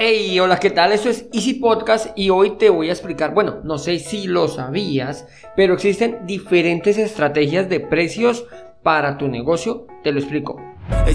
Hey, hola, ¿qué tal? Esto es Easy Podcast y hoy te voy a explicar, bueno, no sé si lo sabías, pero existen diferentes estrategias de precios para tu negocio, te lo explico. They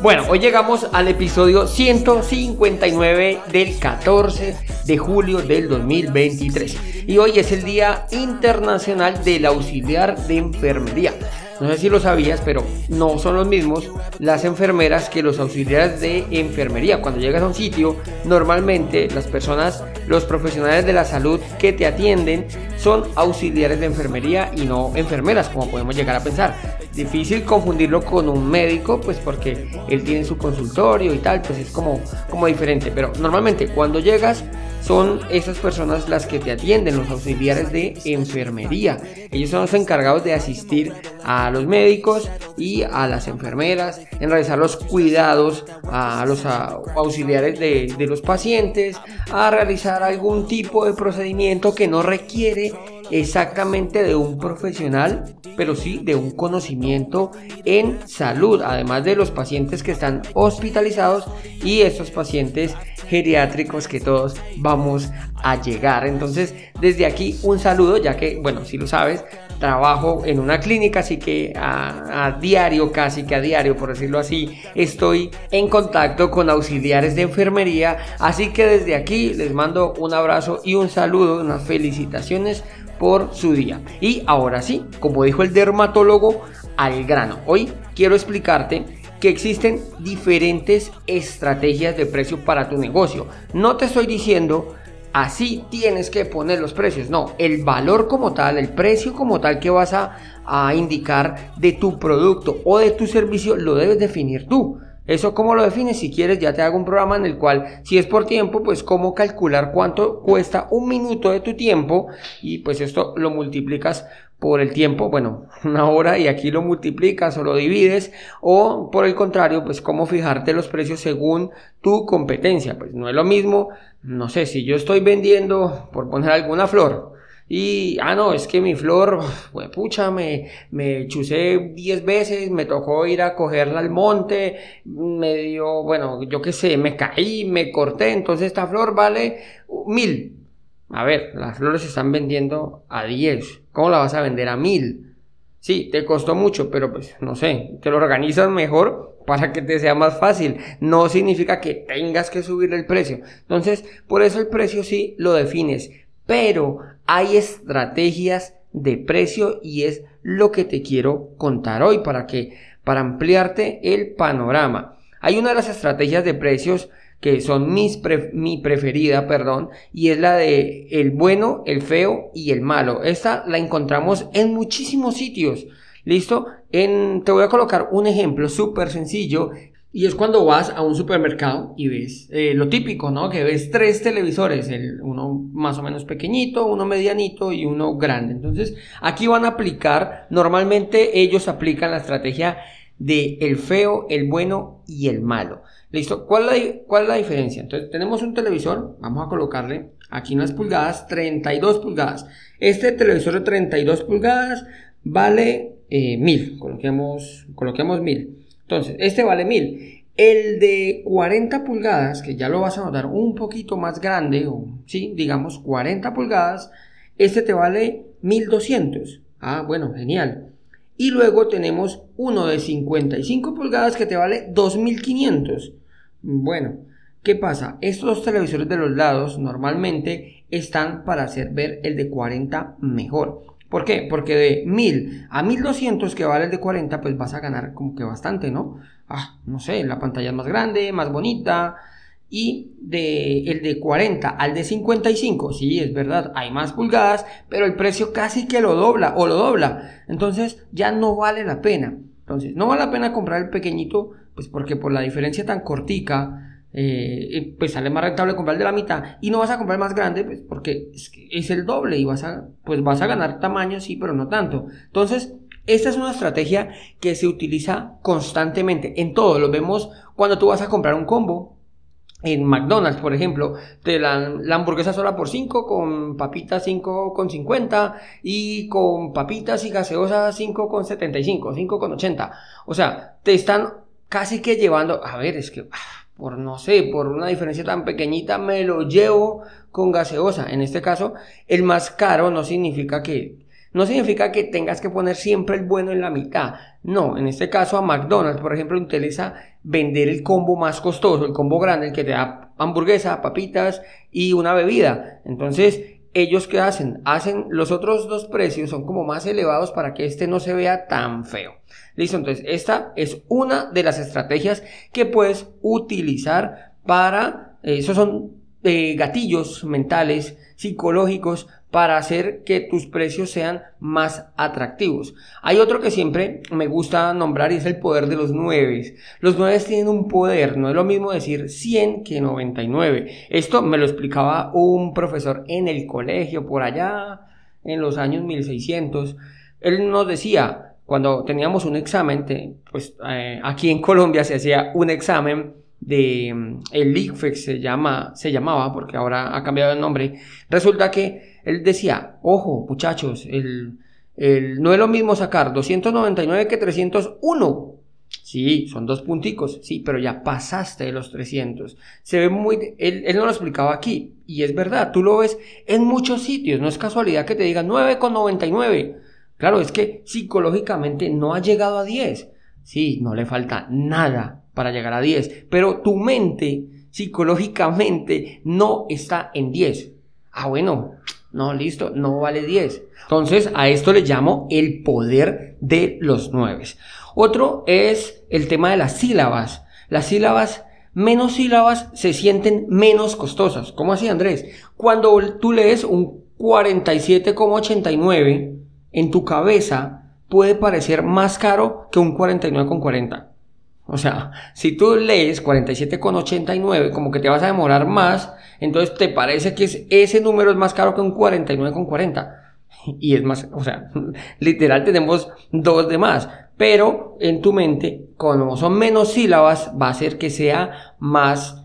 Bueno, hoy llegamos al episodio 159 del 14 de julio del 2023 y hoy es el Día Internacional del Auxiliar de Enfermería. No sé si lo sabías, pero no son los mismos las enfermeras que los auxiliares de enfermería. Cuando llegas a un sitio, normalmente las personas, los profesionales de la salud que te atienden son auxiliares de enfermería y no enfermeras, como podemos llegar a pensar. Difícil confundirlo con un médico, pues porque él tiene su consultorio y tal, pues es como, como diferente. Pero normalmente cuando llegas son esas personas las que te atienden, los auxiliares de enfermería. Ellos son los encargados de asistir a los médicos y a las enfermeras, en realizar los cuidados a los auxiliares de, de los pacientes, a realizar algún tipo de procedimiento que no requiere exactamente de un profesional, pero sí de un conocimiento en salud, además de los pacientes que están hospitalizados y estos pacientes geriátricos que todos vamos a llegar. Entonces, desde aquí un saludo, ya que, bueno, si lo sabes, trabajo en una clínica, así que a, diario, casi que a diario, por decirlo así, estoy en contacto con auxiliares de enfermería. Así que desde aquí les mando un abrazo y un saludo, unas felicitaciones por su día. Y ahora sí, como dijo el dermatólogo, al grano. Hoy quiero explicarte que existen diferentes estrategias de precio para tu negocio. No te estoy diciendo así tienes que poner los precios. No, el valor como tal, el precio como tal que vas a, a indicar de tu producto o de tu servicio lo debes definir tú. Eso cómo lo defines, si quieres ya te hago un programa en el cual si es por tiempo, pues cómo calcular cuánto cuesta un minuto de tu tiempo y pues esto lo multiplicas por el tiempo, bueno, una hora y aquí lo multiplicas o lo divides o por el contrario, pues cómo fijarte los precios según tu competencia, pues no es lo mismo, no sé, si yo estoy vendiendo, por poner alguna flor, y, ah, no, es que mi flor, pues, pucha, me, me chusé 10 veces, me tocó ir a cogerla al monte, me dio, bueno, yo qué sé, me caí, me corté, entonces esta flor vale mil. A ver, las flores se están vendiendo a 10. ¿Cómo la vas a vender a mil? Sí, te costó mucho, pero pues no sé, te lo organizas mejor para que te sea más fácil. No significa que tengas que subir el precio. Entonces, por eso el precio sí lo defines pero hay estrategias de precio y es lo que te quiero contar hoy para que para ampliarte el panorama. Hay una de las estrategias de precios que son mis mi preferida, perdón, y es la de el bueno, el feo y el malo. Esta la encontramos en muchísimos sitios. ¿Listo? En, te voy a colocar un ejemplo súper sencillo y es cuando vas a un supermercado y ves eh, lo típico, ¿no? Que ves tres televisores, el, uno más o menos pequeñito, uno medianito y uno grande. Entonces, aquí van a aplicar, normalmente ellos aplican la estrategia de el feo, el bueno y el malo. ¿Listo? ¿Cuál la, cuál es la diferencia? Entonces, tenemos un televisor, vamos a colocarle aquí unas pulgadas, 32 pulgadas. Este televisor de 32 pulgadas vale eh, 1000, coloquemos, coloquemos 1000. Entonces, este vale 1000. El de 40 pulgadas, que ya lo vas a notar un poquito más grande, o sí, digamos 40 pulgadas, este te vale 1200. Ah, bueno, genial. Y luego tenemos uno de 55 pulgadas que te vale 2500. Bueno, ¿qué pasa? Estos televisores de los lados normalmente están para hacer ver el de 40 mejor. ¿Por qué? Porque de 1000 a 1200 que vale el de 40, pues vas a ganar como que bastante, ¿no? Ah, no sé, la pantalla es más grande, más bonita, y de el de 40 al de 55, sí, es verdad, hay más pulgadas, pero el precio casi que lo dobla o lo dobla. Entonces ya no vale la pena. Entonces, no vale la pena comprar el pequeñito, pues porque por la diferencia tan cortica, eh, pues sale más rentable comprar de la mitad y no vas a comprar más grande, pues porque es, el doble y vas a, pues vas a ganar tamaño, sí, pero no tanto. Entonces, esta es una estrategia que se utiliza constantemente en todo. Lo vemos cuando tú vas a comprar un combo. En McDonald's, por ejemplo, te la, la hamburguesa sola por 5 con papitas 5 con 50 y con papitas y gaseosa 5 con 75, 5 con 80. O sea, te están casi que llevando, a ver, es que ah, por no sé, por una diferencia tan pequeñita me lo llevo con gaseosa. En este caso, el más caro no significa que no significa que tengas que poner siempre el bueno en la mitad. No, en este caso a McDonald's, por ejemplo, interesa vender el combo más costoso, el combo grande, el que te da hamburguesa, papitas y una bebida. Entonces, ellos qué hacen? Hacen los otros dos precios son como más elevados para que este no se vea tan feo. Listo, entonces esta es una de las estrategias que puedes utilizar para, eh, esos son eh, gatillos mentales, psicológicos para hacer que tus precios sean más atractivos. Hay otro que siempre me gusta nombrar y es el poder de los 9. Los 9 tienen un poder, no es lo mismo decir 100 que 99. Esto me lo explicaba un profesor en el colegio por allá en los años 1600. Él nos decía, cuando teníamos un examen, pues eh, aquí en Colombia se hacía un examen de mm, el ICFEX se llama se llamaba porque ahora ha cambiado el nombre. Resulta que él decía ojo muchachos el, el, no es lo mismo sacar 299 que 301 sí son dos punticos sí pero ya pasaste de los 300 se ve muy él, él no lo explicaba aquí y es verdad tú lo ves en muchos sitios no es casualidad que te digan 9,99 claro es que psicológicamente no ha llegado a 10 sí no le falta nada para llegar a 10, pero tu mente psicológicamente no está en 10. Ah, bueno, no, listo, no vale 10. Entonces, a esto le llamo el poder de los 9. Otro es el tema de las sílabas. Las sílabas, menos sílabas, se sienten menos costosas. ¿Cómo así, Andrés? Cuando tú lees un 47,89 en tu cabeza, puede parecer más caro que un 49,40. O sea, si tú lees 47,89, como que te vas a demorar más, entonces te parece que ese número es más caro que un 49,40. Y es más, o sea, literal tenemos dos de más. Pero en tu mente, como son menos sílabas, va a hacer que sea más,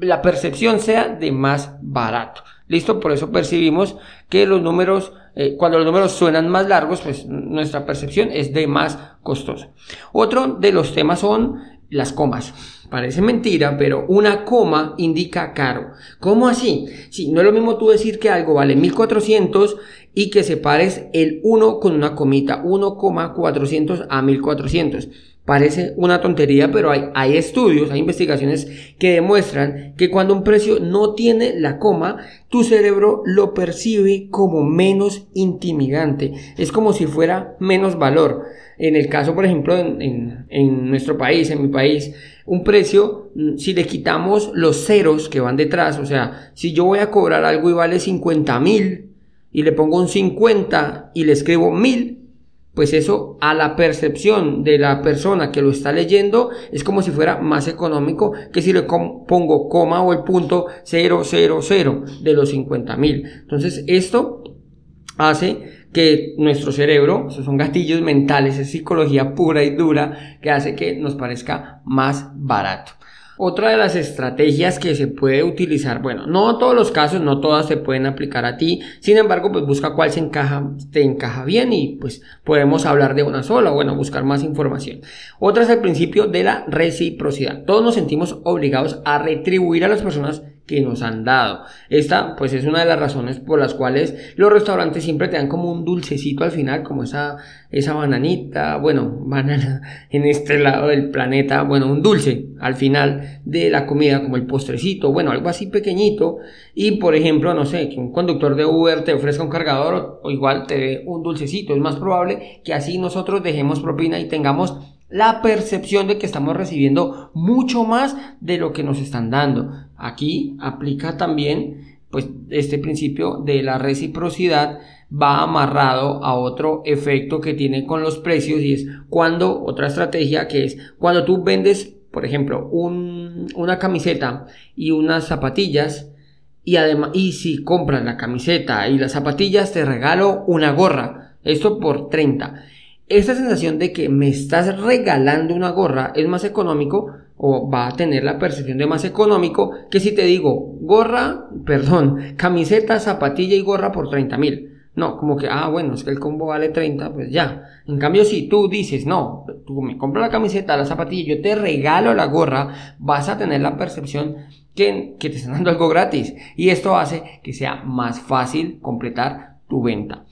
la percepción sea de más barato. ¿Listo? Por eso percibimos que los números, eh, cuando los números suenan más largos, pues nuestra percepción es de más costoso. Otro de los temas son las comas. Parece mentira, pero una coma indica caro. ¿Cómo así? Sí, no es lo mismo tú decir que algo vale 1400 y que separes el 1 con una comita, 1,400 a 1400. Parece una tontería, pero hay, hay, estudios, hay investigaciones que demuestran que cuando un precio no tiene la coma, tu cerebro lo percibe como menos intimidante. Es como si fuera menos valor. En el caso, por ejemplo, en, en nuestro país, en mi país, un precio, mm, si le quitamos los ceros que van detrás, o sea, si yo voy a cobrar algo y vale 50 mil y le pongo un 50 y le escribo mil, pues eso a la percepción de la persona que lo está leyendo es como si fuera más económico que si le pongo coma o el punto 000 de los 50 mil. Entonces esto hace que nuestro cerebro, esos son gatillos mentales, es psicología pura y dura que hace que nos parezca más barato. Otra de las estrategias que se puede utilizar, bueno, no todos los casos, no todas se pueden aplicar a ti, sin embargo, pues busca cuál se encaja, te encaja bien y pues podemos hablar de una sola, bueno, buscar más información. Otra es el principio de la reciprocidad. Todos nos sentimos obligados a retribuir a las personas que nos han dado. Esta pues es una de las razones por las cuales los restaurantes siempre te dan como un dulcecito al final, como esa, esa bananita, bueno, banana en este lado del planeta, bueno, un dulce al final de la comida, como el postrecito, bueno, algo así pequeñito. Y por ejemplo, no sé, que un conductor de Uber te ofrezca un cargador o igual te dé un dulcecito. Es más probable que así nosotros dejemos propina y tengamos la percepción de que estamos recibiendo mucho más de lo que nos están dando. Aquí aplica también pues este principio de la reciprocidad va amarrado a otro efecto que tiene con los precios y es cuando otra estrategia que es cuando tú vendes por ejemplo una camiseta y unas zapatillas y además y si compras la camiseta y las zapatillas te regalo una gorra esto por 30 esta sensación de que me estás regalando una gorra es más económico o va a tener la percepción de más económico que si te digo gorra, perdón, camiseta, zapatilla y gorra por 30 mil. No, como que, ah, bueno, es que el combo vale 30, pues ya. En cambio, si tú dices, no, tú me compras la camiseta, la zapatilla, yo te regalo la gorra, vas a tener la percepción que, que te están dando algo gratis. Y esto hace que sea más fácil completar tu venta.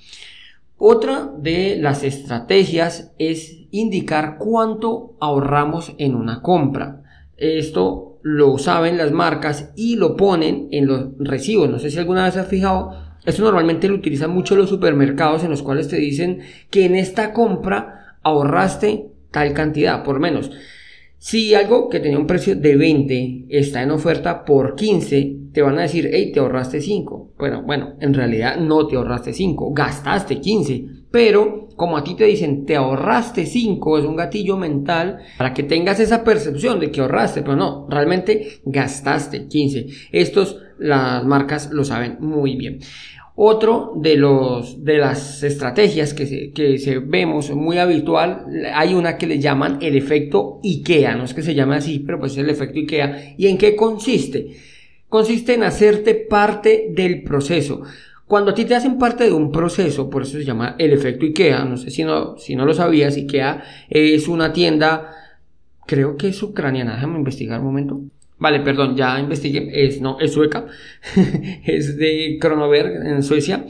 Otra de las estrategias es indicar cuánto ahorramos en una compra. Esto lo saben las marcas y lo ponen en los recibos. No sé si alguna vez has fijado. Esto normalmente lo utilizan mucho los supermercados en los cuales te dicen que en esta compra ahorraste tal cantidad, por menos. Si algo que tenía un precio de 20 está en oferta por 15, te van a decir, hey, te ahorraste 5. Bueno, bueno, en realidad no te ahorraste 5, gastaste 15. Pero como a ti te dicen, te ahorraste 5, es un gatillo mental para que tengas esa percepción de que ahorraste, pero no, realmente gastaste 15. Estos las marcas lo saben muy bien. Otro de, los, de las estrategias que que vemos muy habitual, hay una que le llaman el efecto IKEA, no es que se llame así, pero pues es el efecto IKEA. ¿Y en qué consiste? Consiste en hacerte parte del proceso. Cuando a ti te hacen parte de un proceso, por eso se llama el efecto IKEA, no sé si no, si no lo sabías, IKEA es una tienda, creo que es ucraniana, déjame investigar un momento. Vale, perdón, ya investigué, es, no, es sueca, es de Kronoberg en Suecia.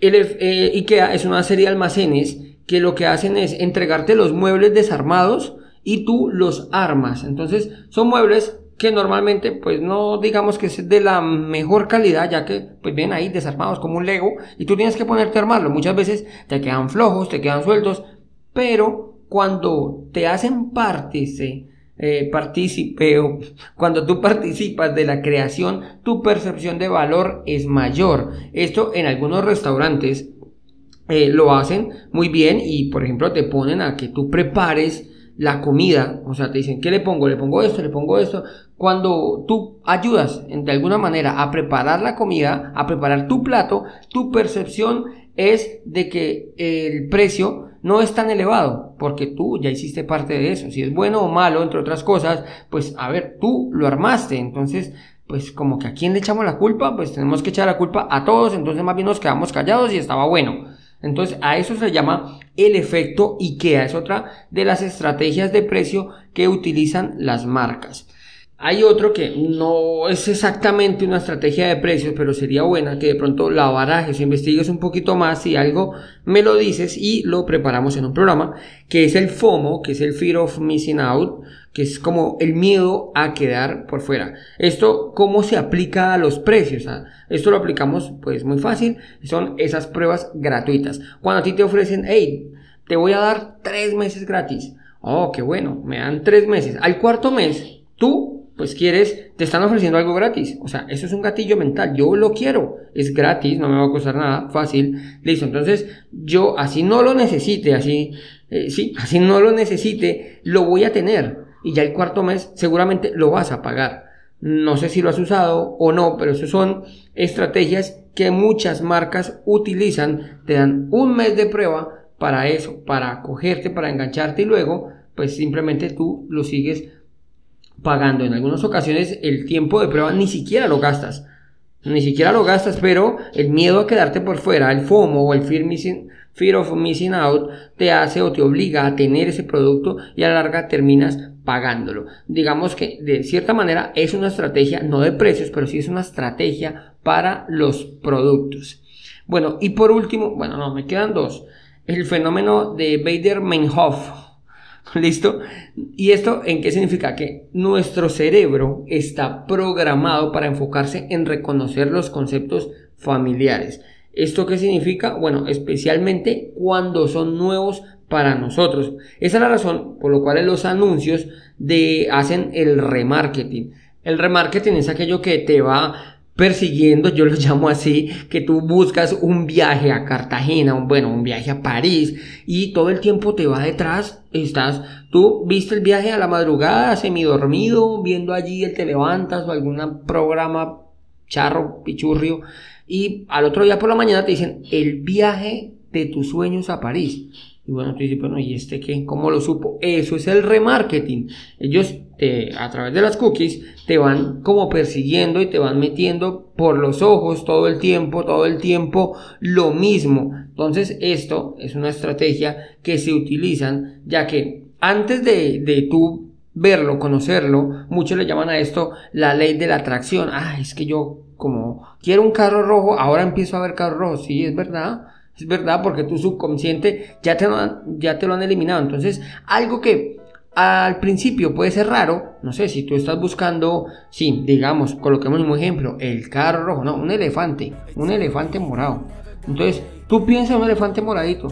Eh, IKEA es una serie de almacenes que lo que hacen es entregarte los muebles desarmados y tú los armas. Entonces, son muebles que normalmente, pues no digamos que es de la mejor calidad, ya que pues vienen ahí desarmados como un Lego y tú tienes que ponerte a armarlo. Muchas veces te quedan flojos, te quedan sueltos, pero cuando te hacen partícipe eh, cuando tú participas de la creación, tu percepción de valor es mayor. Esto en algunos restaurantes eh, lo hacen muy bien y por ejemplo te ponen a que tú prepares la comida, o sea, te dicen, ¿qué le pongo? Le pongo esto, le pongo esto. Cuando tú ayudas de alguna manera a preparar la comida, a preparar tu plato, tu percepción es de que el precio no es tan elevado, porque tú ya hiciste parte de eso. Si es bueno o malo, entre otras cosas, pues a ver, tú lo armaste, entonces pues como que a quién le echamos la culpa, pues tenemos que echar la culpa a todos, entonces más bien nos quedamos callados y estaba bueno. Entonces a eso se llama el efecto IKEA, es otra de las estrategias de precio que utilizan las marcas. Hay otro que no es exactamente una estrategia de precios, pero sería buena que de pronto la barajes investigues un poquito más y algo me lo dices y lo preparamos en un programa, que es el FOMO, que es el Fear of Missing Out, que es como el miedo a quedar por fuera. Esto, ¿cómo se aplica a los precios? Ah, esto lo aplicamos pues muy fácil, son esas pruebas gratuitas. Cuando a ti te ofrecen, hey, te voy a dar tres meses gratis. Oh, qué bueno, me dan tres meses. Al cuarto mes, tú pues quieres, te están ofreciendo algo gratis. O sea, eso es un gatillo mental. Yo lo quiero. Es gratis, no me va a costar nada. Fácil. Listo. Entonces, yo así no lo necesite, así, eh, sí, así no lo necesite, lo voy a tener. Y ya el cuarto mes seguramente lo vas a pagar. No sé si lo has usado o no, pero eso son estrategias que muchas marcas utilizan. Te dan un mes de prueba para eso, para cogerte, para engancharte y luego, pues simplemente tú lo sigues pagando. En algunas ocasiones el tiempo de prueba ni siquiera lo gastas. Ni siquiera lo gastas, pero el miedo a quedarte por fuera, el FOMO o el fear, of missing out, te hace o te obliga a tener ese producto y a la larga terminas pagándolo. Digamos que de cierta manera es una estrategia, no de precios, pero sí es una estrategia para los productos. Bueno, y por último, bueno, no, me quedan dos. El fenómeno de Bader-Meinhof ¿Listo? ¿Y esto en qué significa? Que nuestro cerebro está programado para enfocarse en reconocer los conceptos familiares. ¿Esto qué significa? Bueno, especialmente cuando son nuevos para nosotros. Esa es la razón por la cual los anuncios de, hacen el remarketing. El remarketing es aquello que te va persiguiendo, yo lo llamo así, que tú buscas un viaje a Cartagena, un, bueno, un viaje a París y todo el tiempo te va detrás, estás, tú viste el viaje a la madrugada, semidormido, viendo allí el te levantas o algún programa charro, pichurrio y al otro día por la mañana te dicen el viaje de tus sueños a París. Y bueno, tú dices, bueno, ¿y este qué? ¿Cómo lo supo? Eso es el remarketing. Ellos a través de las cookies te van como persiguiendo y te van metiendo por los ojos todo el tiempo, todo el tiempo lo mismo. Entonces esto es una estrategia que se utilizan ya que antes de, de tú verlo, conocerlo, muchos le llaman a esto la ley de la atracción. Ah, es que yo como quiero un carro rojo, ahora empiezo a ver carro rojo. Sí, es verdad. Es verdad, porque tu subconsciente ya te, ya te lo han eliminado. Entonces, algo que al principio puede ser raro, no sé, si tú estás buscando, sí, digamos, coloquemos un ejemplo, el carro rojo, no, un elefante, un elefante morado. Entonces, tú piensas en un elefante moradito,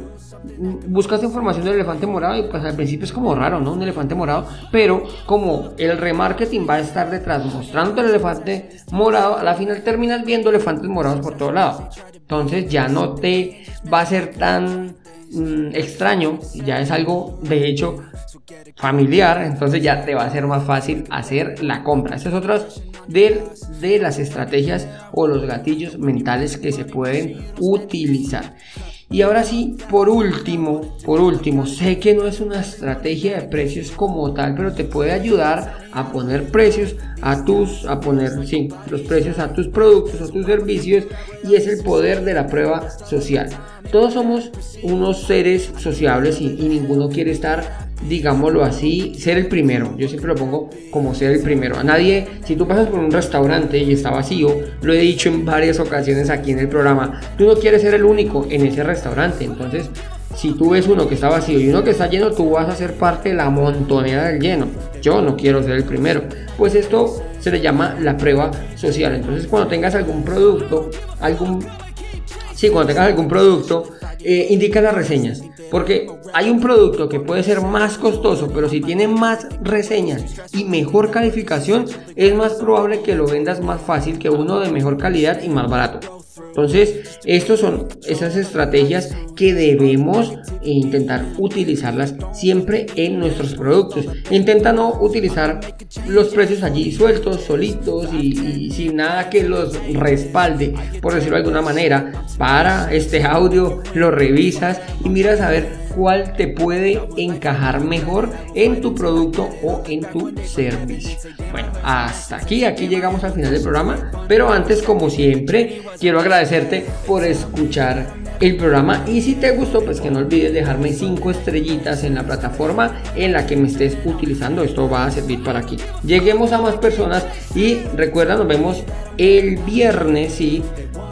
buscas información del elefante morado y pues al principio es como raro, ¿no? Un elefante morado, pero como el remarketing va a estar detrás mostrando el elefante morado, a la final terminas viendo elefantes morados por todos lados. Entonces ya no te va a ser tan mm, extraño, ya es algo de hecho familiar, entonces ya te va a ser más fácil hacer la compra. Estas es otra de, de las estrategias o los gatillos mentales que se pueden utilizar. Y ahora sí, por último, por último, sé que no es una estrategia de precios como tal, pero te puede ayudar a poner precios a tus, a poner, sí, los precios a tus productos, a tus servicios y es el poder de la prueba social. Todos somos unos seres sociables y, y ninguno quiere estar digámoslo así, ser el primero. Yo siempre lo pongo como ser el primero. A nadie, si tú pasas por un restaurante y está vacío, lo he dicho en varias ocasiones aquí en el programa, tú no quieres ser el único en ese restaurante. Entonces, si tú ves uno que está vacío y uno que está lleno, tú vas a ser parte de la montonera del lleno. Yo no quiero ser el primero. Pues esto se le llama la prueba social. Entonces, cuando tengas algún producto, algún... Sí, cuando tengas algún producto, eh, indica las reseñas. Porque hay un producto que puede ser más costoso, pero si tiene más reseñas y mejor calificación, es más probable que lo vendas más fácil que uno de mejor calidad y más barato. Entonces, estas son esas estrategias que debemos intentar utilizarlas siempre en nuestros productos. Intenta no utilizar los precios allí sueltos, solitos y, sin nada que los respalde, por decirlo de alguna manera. Para este audio, lo revisas y miras a ver cuál te puede encajar mejor en tu producto o en tu servicio. Bueno, hasta aquí, aquí llegamos al final del programa, pero antes, como siempre, quiero agradecerte por escuchar el programa y si te gustó pues que no olvides dejarme 5 estrellitas en la plataforma en la que me estés utilizando esto va a servir para que lleguemos a más personas y recuerda nos vemos el viernes y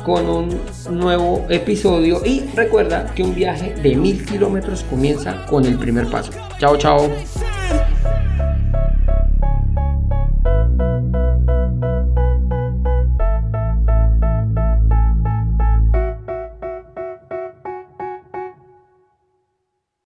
con un nuevo episodio. Y recuerda que un viaje de mil kilómetros comienza con el primer paso. Chao chao